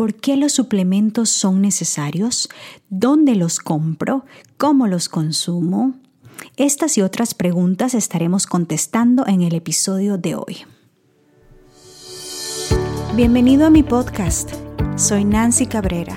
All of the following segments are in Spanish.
¿Por qué los suplementos son necesarios? ¿Dónde los compro? ¿Cómo los consumo? Estas y otras preguntas estaremos contestando en el episodio de hoy. Bienvenido a mi podcast. Soy Nancy Cabrera,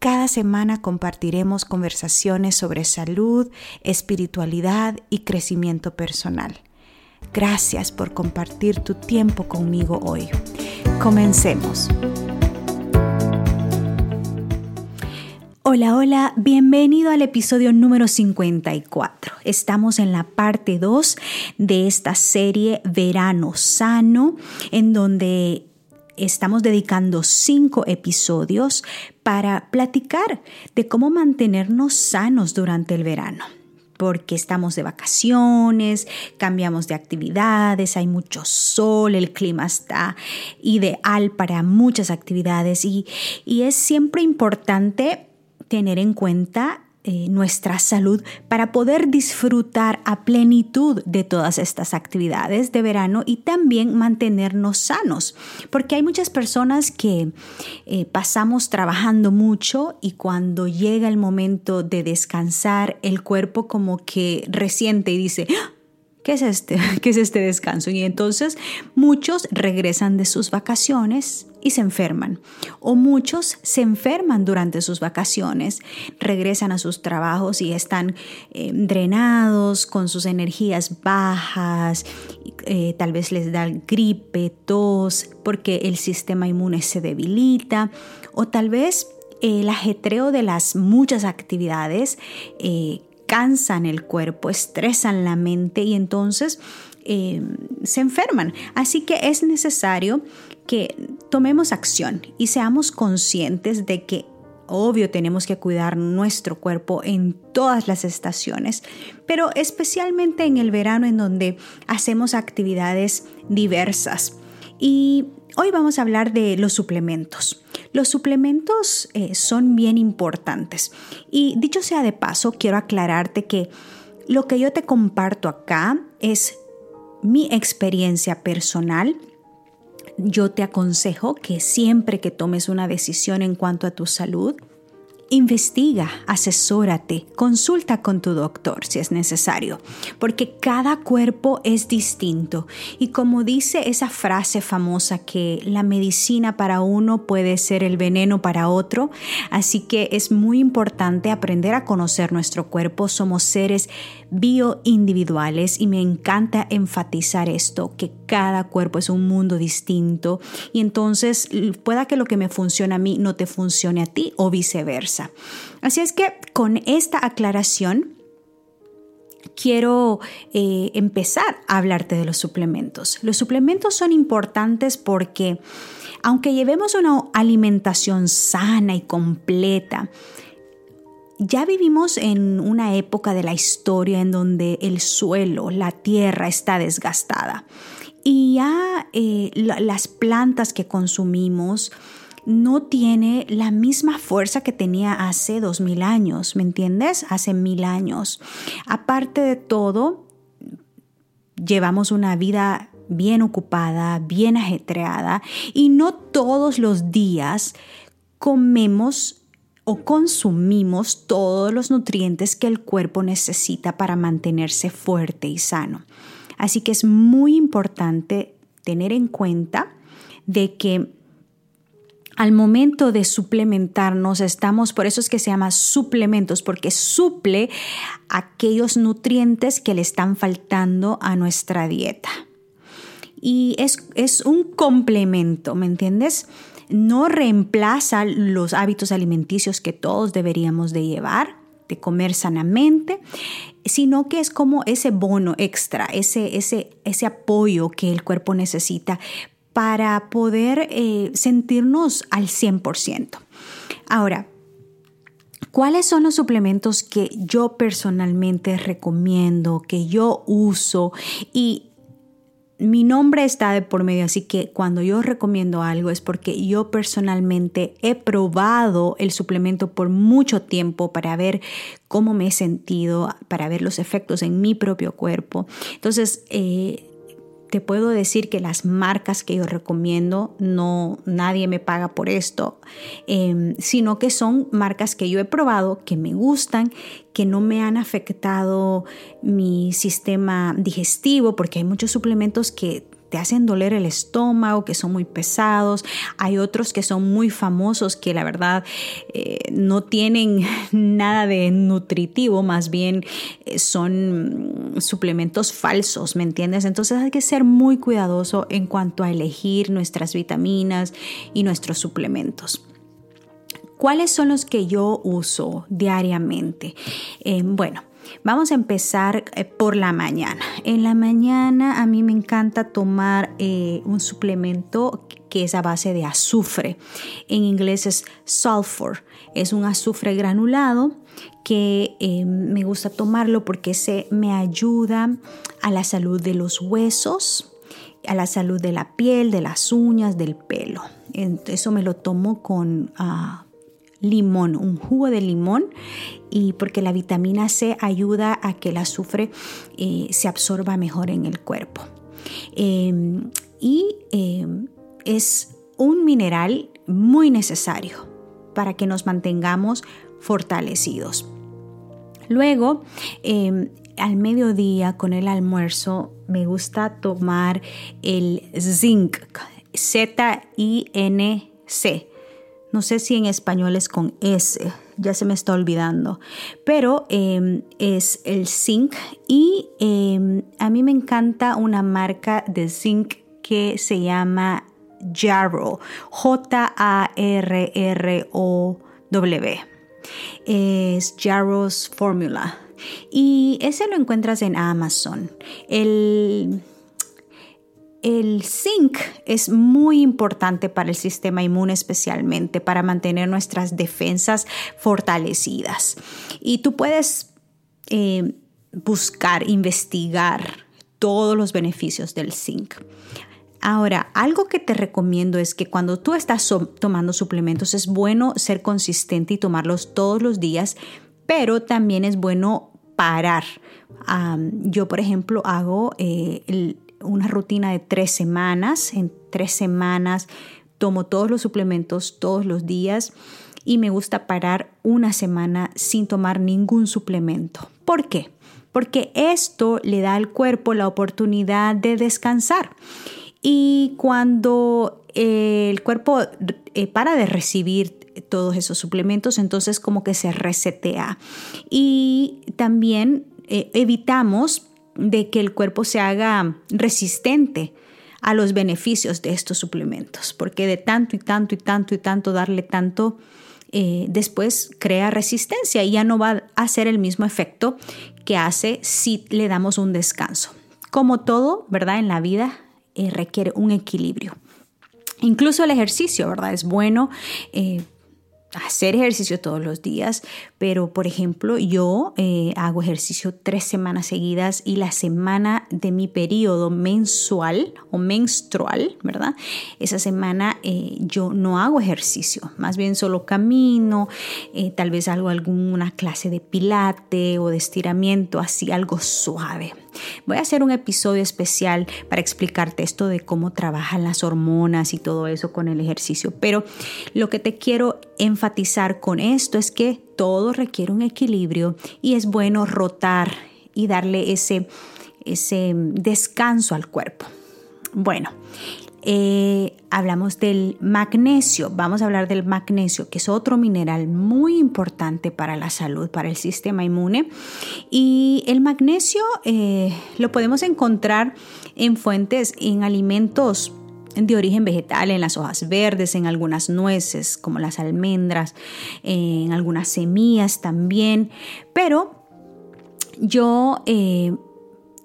Cada semana compartiremos conversaciones sobre salud, espiritualidad y crecimiento personal. Gracias por compartir tu tiempo conmigo hoy. Comencemos. Hola, hola, bienvenido al episodio número 54. Estamos en la parte 2 de esta serie Verano Sano, en donde estamos dedicando cinco episodios para platicar de cómo mantenernos sanos durante el verano. Porque estamos de vacaciones, cambiamos de actividades, hay mucho sol, el clima está ideal para muchas actividades y, y es siempre importante tener en cuenta eh, nuestra salud para poder disfrutar a plenitud de todas estas actividades de verano y también mantenernos sanos, porque hay muchas personas que eh, pasamos trabajando mucho y cuando llega el momento de descansar, el cuerpo como que resiente y dice, ¡Ah! ¿Qué es este? ¿Qué es este descanso? Y entonces muchos regresan de sus vacaciones y se enferman. O muchos se enferman durante sus vacaciones, regresan a sus trabajos y están eh, drenados, con sus energías bajas, eh, tal vez les da gripe, tos, porque el sistema inmune se debilita, o tal vez el ajetreo de las muchas actividades eh, cansan el cuerpo, estresan la mente y entonces eh, se enferman. Así que es necesario que tomemos acción y seamos conscientes de que obvio tenemos que cuidar nuestro cuerpo en todas las estaciones, pero especialmente en el verano en donde hacemos actividades diversas. Y hoy vamos a hablar de los suplementos. Los suplementos eh, son bien importantes y dicho sea de paso, quiero aclararte que lo que yo te comparto acá es mi experiencia personal. Yo te aconsejo que siempre que tomes una decisión en cuanto a tu salud, Investiga, asesórate, consulta con tu doctor si es necesario, porque cada cuerpo es distinto. Y como dice esa frase famosa que la medicina para uno puede ser el veneno para otro, así que es muy importante aprender a conocer nuestro cuerpo. Somos seres bioindividuales y me encanta enfatizar esto, que cada cuerpo es un mundo distinto y entonces pueda que lo que me funcione a mí no te funcione a ti o viceversa. Así es que con esta aclaración, quiero eh, empezar a hablarte de los suplementos. Los suplementos son importantes porque aunque llevemos una alimentación sana y completa, ya vivimos en una época de la historia en donde el suelo, la tierra está desgastada y ya eh, las plantas que consumimos no tiene la misma fuerza que tenía hace dos mil años, ¿me entiendes? Hace mil años. Aparte de todo, llevamos una vida bien ocupada, bien ajetreada y no todos los días comemos o consumimos todos los nutrientes que el cuerpo necesita para mantenerse fuerte y sano. Así que es muy importante tener en cuenta de que al momento de suplementarnos estamos, por eso es que se llama suplementos, porque suple aquellos nutrientes que le están faltando a nuestra dieta. Y es, es un complemento, ¿me entiendes? no reemplaza los hábitos alimenticios que todos deberíamos de llevar, de comer sanamente, sino que es como ese bono extra, ese, ese, ese apoyo que el cuerpo necesita para poder eh, sentirnos al 100%. Ahora, ¿Cuáles son los suplementos que yo personalmente recomiendo, que yo uso? Y mi nombre está de por medio, así que cuando yo recomiendo algo es porque yo personalmente he probado el suplemento por mucho tiempo para ver cómo me he sentido, para ver los efectos en mi propio cuerpo. Entonces, eh, te puedo decir que las marcas que yo recomiendo, no nadie me paga por esto, em, sino que son marcas que yo he probado, que me gustan, que no me han afectado mi sistema digestivo, porque hay muchos suplementos que te hacen doler el estómago, que son muy pesados. Hay otros que son muy famosos que la verdad eh, no tienen nada de nutritivo, más bien eh, son suplementos falsos, ¿me entiendes? Entonces hay que ser muy cuidadoso en cuanto a elegir nuestras vitaminas y nuestros suplementos. ¿Cuáles son los que yo uso diariamente? Eh, bueno, Vamos a empezar eh, por la mañana. En la mañana a mí me encanta tomar eh, un suplemento que es a base de azufre. En inglés es sulfur. Es un azufre granulado que eh, me gusta tomarlo porque se me ayuda a la salud de los huesos, a la salud de la piel, de las uñas, del pelo. Eso me lo tomo con ah, limón, un jugo de limón y porque la vitamina C ayuda a que el azufre eh, se absorba mejor en el cuerpo. Em, y em, es un mineral muy necesario para que nos mantengamos fortalecidos. Luego, em, al mediodía con el almuerzo me gusta tomar el zinc, Z-I-N-C. No sé si en español es con S ya se me está olvidando, pero em, es el zinc y em, a mí me encanta una marca de zinc que se llama Jarrow, J-A-R-R-O-W. Es Jarrow's Formula. Y ese lo encuentras en Amazon. El el zinc es muy importante para el sistema inmune especialmente, para mantener nuestras defensas fortalecidas. Y tú puedes eh, buscar, investigar todos los beneficios del zinc. Ahora, algo que te recomiendo es que cuando tú estás tomando suplementos es bueno ser consistente y tomarlos todos los días, pero también es bueno parar. yo, por ejemplo, hago eh, el, una rutina de tres semanas. En tres semanas tomo todos los suplementos todos los días y me gusta parar una semana sin tomar ningún suplemento. ¿Por qué? Porque esto le da al cuerpo la oportunidad de descansar. Y cuando eh, el cuerpo eh, para de recibir todos esos suplementos, entonces como que se resetea. Y también eh, evitamos de que el cuerpo se haga resistente a los beneficios de estos suplementos, porque de tanto y tanto y tanto y tanto darle tanto, eh, después crea resistencia y ya no va a hacer el mismo efecto que hace si le damos un descanso. Como todo, ¿verdad? En la vida eh, requiere un equilibrio. Incluso el ejercicio, ¿verdad? Es bueno eh, hacer ejercicio todos los días, pero por ejemplo yo eh, hago ejercicio tres semanas seguidas y la semana de mi periodo mensual o menstrual, ¿verdad? Esa semana eh, yo no hago ejercicio, más bien solo camino, eh, tal vez hago alguna clase de pilate o de estiramiento, así algo suave. Voy a hacer un episodio especial para explicarte esto de cómo trabajan las hormonas y todo eso con el ejercicio, pero lo que te quiero enfatizar con esto es que todo requiere un equilibrio y es bueno rotar y darle ese, ese descanso al cuerpo. Bueno, eh, hablamos del magnesio. Vamos a hablar del magnesio, que es otro mineral muy importante para la salud, para el sistema inmune. Y el magnesio eh, lo podemos encontrar en fuentes, en alimentos de origen vegetal, en las hojas verdes, en algunas nueces como las almendras, en algunas semillas también. Pero yo eh,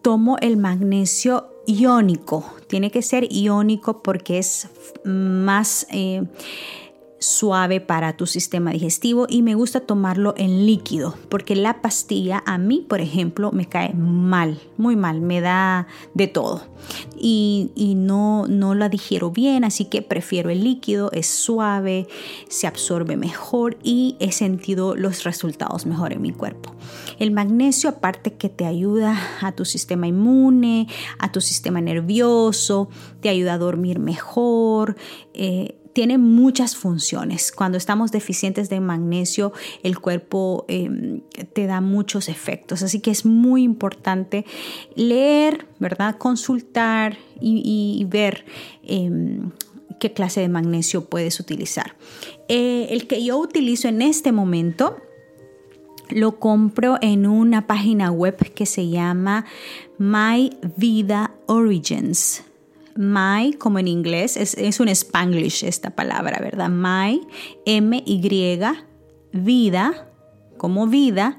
tomo el magnesio iónico. Tiene que ser iónico porque es más... Eh, suave para tu sistema digestivo y me gusta tomarlo en líquido porque la pastilla a mí, por ejemplo, me cae mal, muy mal, me da de todo y, no, no la digiero bien, así que prefiero el líquido, es suave, se absorbe mejor y he sentido los resultados mejor en mi cuerpo. El magnesio aparte que te ayuda a tu sistema inmune, a tu sistema nervioso, te ayuda a dormir mejor. Eh, tiene muchas funciones. Cuando estamos deficientes de magnesio, el cuerpo em, te da muchos efectos. Así que es muy importante leer, ¿verdad? Consultar y, ver em, qué clase de magnesio puedes utilizar. Eh, el que yo utilizo en este momento lo compro en una página web que se llama My Vida Origins. My, como en inglés, es, un spanglish esta palabra, ¿verdad? My, M-Y, vida, como vida,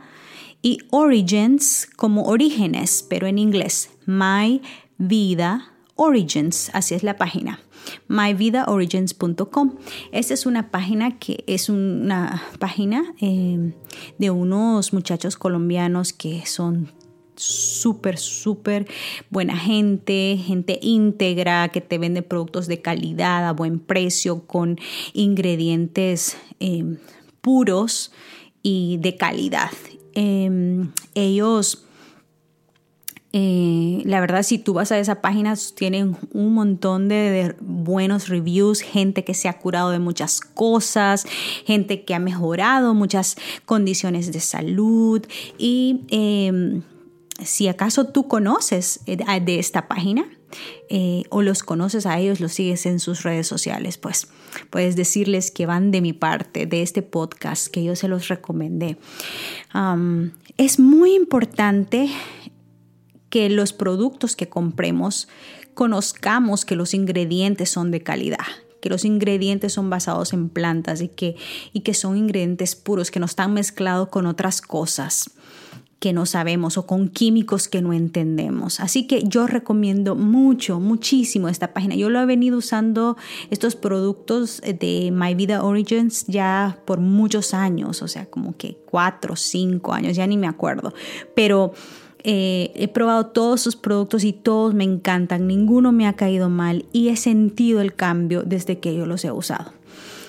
y origins, como orígenes, pero en inglés. My Vida Origins, así es la página myvidaorigins.com. Esta es una página que es una página eh, de unos muchachos colombianos que son súper, súper buena gente, gente íntegra que te vende productos de calidad a buen precio con ingredientes eh, puros y de calidad. Em, ellos eh, la verdad, si tú vas a esa página, tienen un montón de, buenos reviews, gente que se ha curado de muchas cosas, gente que ha mejorado muchas condiciones de salud. Y em, si acaso tú conoces eh, de esta página, eh, o los conoces a ellos, los sigues en sus redes sociales, pues puedes decirles que van de mi parte, de este podcast, que yo se los recomendé. es muy importante que los productos que compremos conozcamos que los ingredientes son de calidad, que los ingredientes son basados en plantas y que, y que son ingredientes puros, que no están mezclados con otras cosas que no sabemos o con químicos que no entendemos. Así que yo recomiendo mucho, muchísimo esta página. Yo lo he venido usando estos productos de My Vida Origins ya por muchos años, o sea, como que cuatro, cinco años, ya ni me acuerdo. Pero eh, he probado todos sus productos y todos me encantan, ninguno me ha caído mal y he sentido el cambio desde que yo los he usado.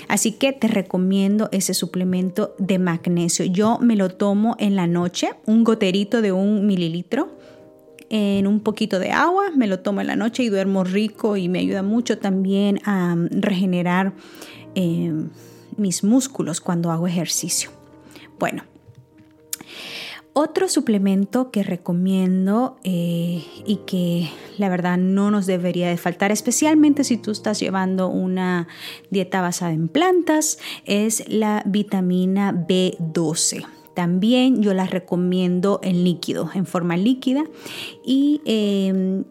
Así que te recomiendo ese suplemento de magnesio. Yo me lo tomo en la noche, un goterito de un mililitro en un poquito de agua, me lo tomo en la noche y duermo rico y me ayuda mucho también a mm, regenerar eh, mis músculos cuando hago ejercicio. Bueno, otro suplemento que recomiendo eh, y que la verdad no nos debería de faltar, especialmente si tú estás llevando una dieta basada en plantas, es la vitamina B12. También yo la recomiendo en líquido, en forma líquida. Y em,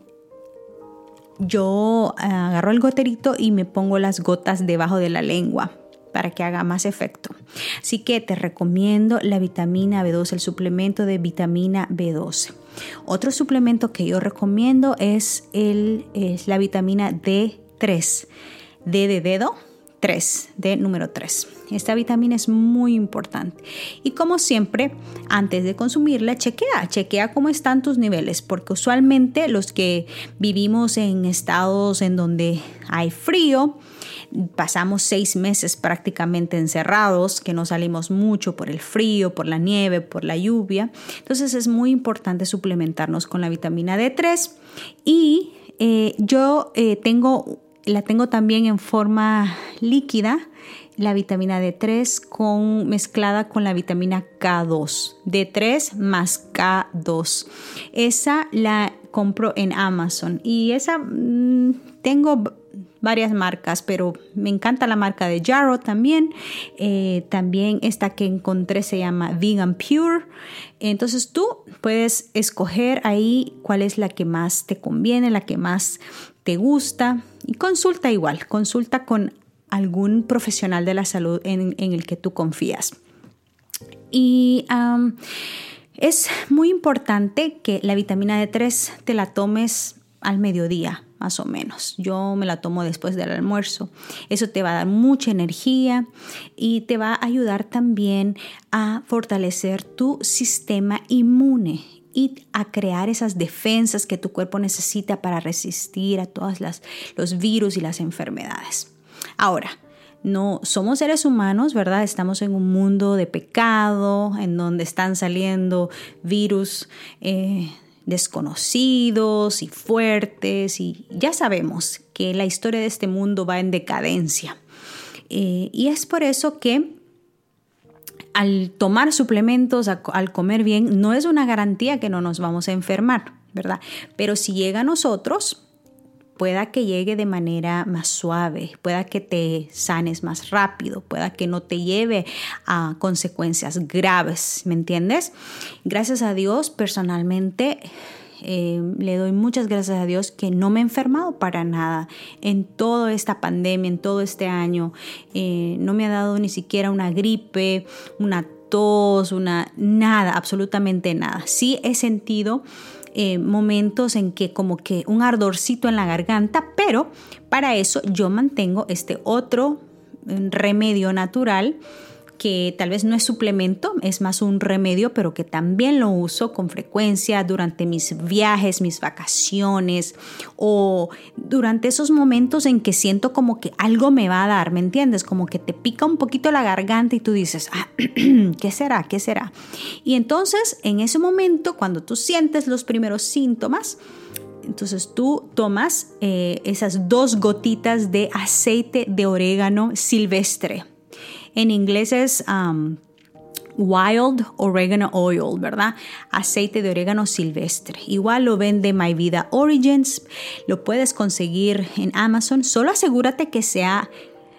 yo agarro el goterito y me pongo las gotas debajo de la lengua para que haga más efecto. Así que te recomiendo la vitamina B12, el suplemento de vitamina B12. Otro suplemento que yo recomiendo es, el, es la vitamina D3, D de dedo, 3, de número 3. Esta vitamina es muy importante. Y como siempre, antes de consumirla, chequea, chequea cómo están tus niveles, porque usualmente los que vivimos en estados en donde hay frío, pasamos seis meses prácticamente encerrados, que no salimos mucho por el frío, por la nieve, por la lluvia. Entonces es muy importante suplementarnos con la vitamina D3 y eh, yo eh, tengo, la tengo también en forma líquida la vitamina D3 con, mezclada con la vitamina K2. D3 más K2. Esa la compro en Amazon y esa mm, tengo varias marcas, pero me encanta la marca de Jarrow también. Eh, también esta que encontré se llama Vegan Pure. Entonces tú puedes escoger ahí cuál es la que más te conviene, la que más te gusta y consulta igual, consulta con algún profesional de la salud en, el que tú confías. Y es muy importante que la vitamina D3 te la tomes al mediodía, más o menos. Yo me la tomo después del almuerzo. Eso te va a dar mucha energía y te va a ayudar también a fortalecer tu sistema inmune y a crear esas defensas que tu cuerpo necesita para resistir a todos los virus y las enfermedades. Ahora, no somos seres humanos, ¿verdad? Estamos en un mundo de pecado, en donde están saliendo virus eh, desconocidos y fuertes, y ya sabemos que la historia de este mundo va en decadencia. Eh, y es por eso que al tomar suplementos, al comer bien, no es una garantía que no nos vamos a enfermar, ¿verdad? Pero si llega a nosotros, pueda que llegue de manera más suave, pueda que te sanes más rápido, pueda que no te lleve a consecuencias graves, ¿me entiendes? Gracias a Dios, personalmente, eh, le doy muchas gracias a Dios que no me he enfermado para nada en toda esta pandemia, en todo este año. Eh, no me ha dado ni siquiera una gripe, una tos, una nada, absolutamente nada. Sí he sentido eh, momentos en que como que un ardorcito en la garganta, pero para eso yo mantengo este otro mm, remedio natural que tal vez no es suplemento, es más un remedio, pero que también lo uso con frecuencia durante mis viajes, mis vacaciones o durante esos momentos en que siento como que algo me va a dar, ¿me entiendes? Como que te pica un poquito la garganta y tú dices, ah, ¿qué será? ¿Qué será? Y entonces en ese momento, cuando tú sientes los primeros síntomas, entonces tú tomas eh, esas dos gotitas de aceite de orégano silvestre en inglés es um, Wild Oregano Oil, ¿verdad? Aceite de orégano silvestre. Igual lo vende My Vida Origins. Lo puedes conseguir en Amazon. Solo asegúrate que sea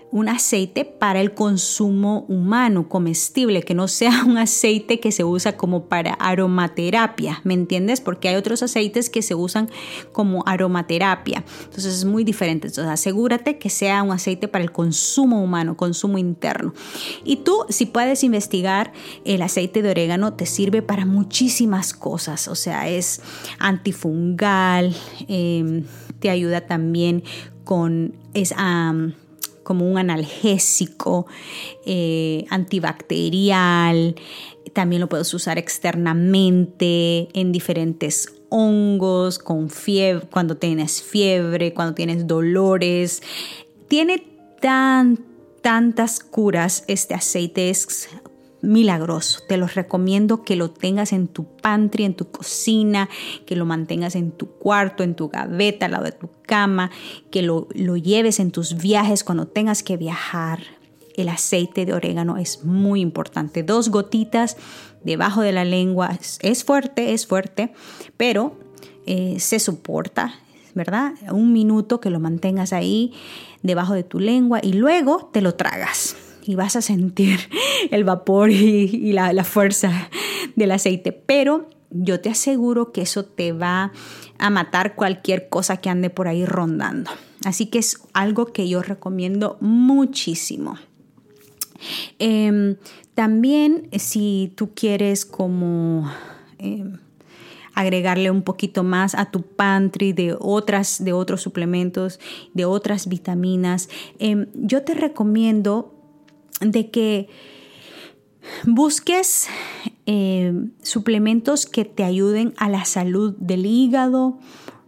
un aceite para el consumo humano, comestible, que no sea un aceite que se usa como para aromaterapia, ¿me entiendes? Porque hay otros aceites que se usan como aromaterapia, entonces es muy diferente. Entonces asegúrate que sea un aceite para el consumo humano, consumo interno. Y tú, si puedes investigar, el aceite de orégano te sirve para muchísimas cosas, o sea, es antifungal, em, te ayuda también con... como un analgésico, eh, antibacterial. También lo puedes usar externamente en diferentes hongos, con cuando tienes fiebre, cuando tienes dolores. Tiene tan, tantas curas este aceite. Es milagroso. Te los recomiendo que lo tengas en tu pantry, en tu cocina, que lo mantengas en tu cuarto, en tu gaveta, al lado de tu cama, que lo, lleves en tus viajes cuando tengas que viajar. El aceite de orégano es muy importante. Dos gotitas debajo de la lengua. Es, fuerte, es fuerte, pero eh, se soporta, ¿verdad? Un minuto que lo mantengas ahí debajo de tu lengua y luego te lo tragas y vas a sentir el vapor y, la, fuerza del aceite. Pero yo te aseguro que eso te va a matar cualquier cosa que ande por ahí rondando. Así que es algo que yo recomiendo muchísimo. Em, también si tú quieres como em, agregarle un poquito más a tu pantry de otras de otros suplementos, de otras vitaminas, em, yo te recomiendo de que busques eh, suplementos que te ayuden a la salud del hígado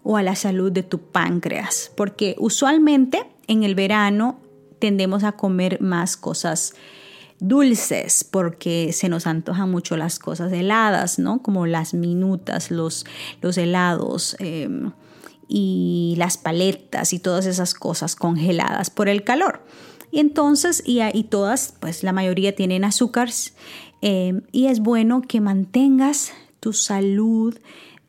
o a la salud de tu páncreas, porque usualmente en el verano tendemos a comer más cosas dulces porque se nos antojan mucho las cosas heladas, ¿no? Como las minutas, los, los helados. Em, y las paletas y todas esas cosas congeladas por el calor. Y entonces, y, todas, pues la mayoría tienen azúcares. Eh, y es bueno que mantengas tu salud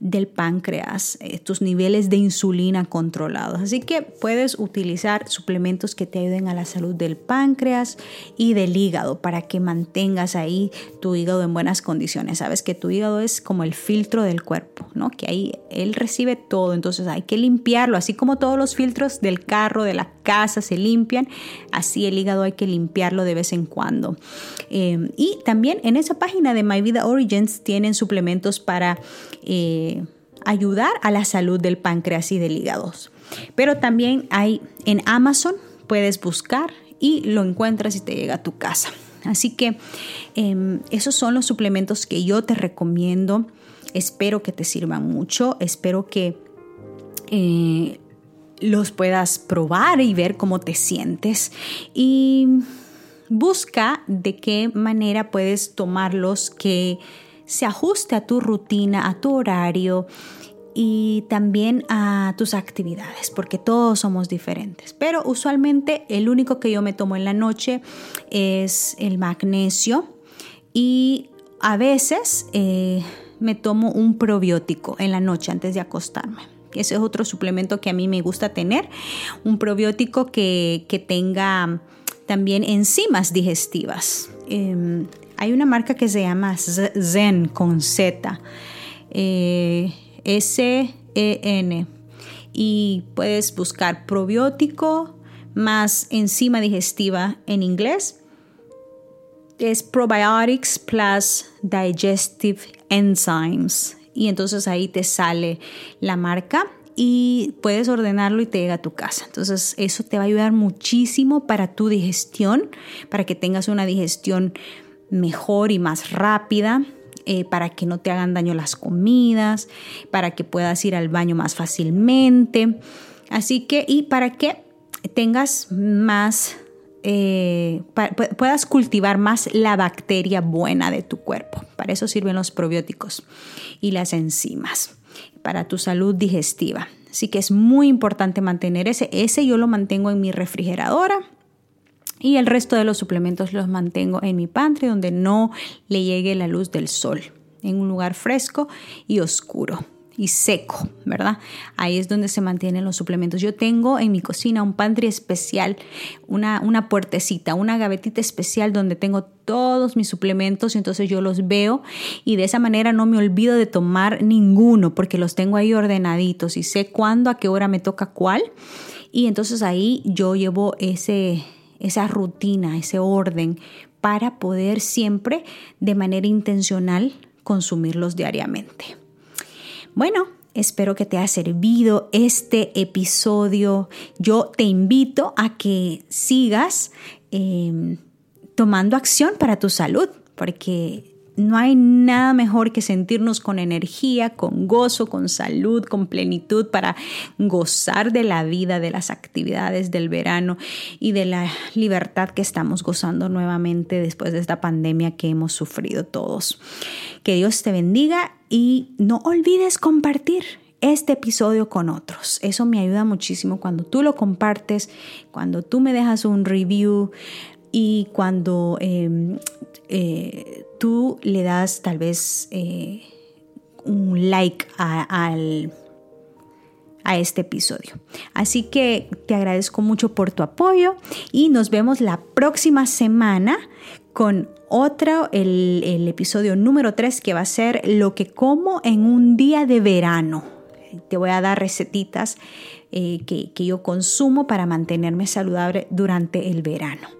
del páncreas, eh, tus niveles de insulina controlados. Así que puedes utilizar suplementos que te ayuden a la salud del páncreas y del hígado para que mantengas ahí tu hígado en buenas condiciones. Sabes que tu hígado es como el filtro del cuerpo, ¿no? Que ahí él recibe todo, entonces hay que limpiarlo, así como todos los filtros del carro, de la casa se limpian, así el hígado hay que limpiarlo de vez en cuando. Eh, y también en esa página de My Vida Origins tienen suplementos para eh, ayudar a la salud del páncreas y del hígado. Pero también hay en Amazon, puedes buscar y lo encuentras y te llega a tu casa. Así que em, esos son los suplementos que yo te recomiendo. Espero que te sirvan mucho. Espero que eh, los puedas probar y ver cómo te sientes. Y busca de qué manera puedes tomarlos que se ajuste a tu rutina, a tu horario y también a tus actividades, porque todos somos diferentes. Pero usualmente el único que yo me tomo en la noche es el magnesio y a veces eh, me tomo un probiótico en la noche antes de acostarme. Ese es otro suplemento que a mí me gusta tener, un probiótico que, tenga también enzimas digestivas. Em, hay una marca que se llama Zen con Z. Eh, S-E-N. Y puedes buscar probiótico más enzima digestiva en inglés. Es Probiotics plus Digestive Enzymes. Y entonces ahí te sale la marca y puedes ordenarlo y te llega a tu casa. Entonces eso te va a ayudar muchísimo para tu digestión, para que tengas una digestión mejor y más rápida eh, para que no te hagan daño las comidas, para que puedas ir al baño más fácilmente. Así que, y para que tengas más, eh, puedas cultivar más la bacteria buena de tu cuerpo. Para eso sirven los probióticos y las enzimas, para tu salud digestiva. Así que es muy importante mantener ese. Ese yo lo mantengo en mi refrigeradora y el resto de los suplementos los mantengo en mi pantry donde no le llegue la luz del sol, en un lugar fresco y oscuro y seco, ¿verdad? Ahí es donde se mantienen los suplementos. Yo tengo en mi cocina un pantry especial, una, una puertecita, una gavetita especial donde tengo todos mis suplementos y entonces yo los veo y de esa manera no me olvido de tomar ninguno porque los tengo ahí ordenaditos y sé cuándo, a qué hora me toca cuál. Y entonces ahí yo llevo ese, esa rutina, ese orden para poder siempre de manera intencional consumirlos diariamente. Bueno, espero que te haya servido este episodio. Yo te invito a que sigas em, tomando acción para tu salud, porque no hay nada mejor que sentirnos con energía, con gozo, con salud, con plenitud para gozar de la vida, de las actividades del verano y de la libertad que estamos gozando nuevamente después de esta pandemia que hemos sufrido todos. Que Dios te bendiga y no olvides compartir este episodio con otros. Eso me ayuda muchísimo cuando tú lo compartes, cuando tú me dejas un review y cuando em, eh, tú le das tal vez eh, un like a, a este episodio. Así que te agradezco mucho por tu apoyo y nos vemos la próxima semana con otro, el, el, episodio número 3 que va a ser lo que como en un día de verano. Te voy a dar recetitas eh, que, que yo consumo para mantenerme saludable durante el verano.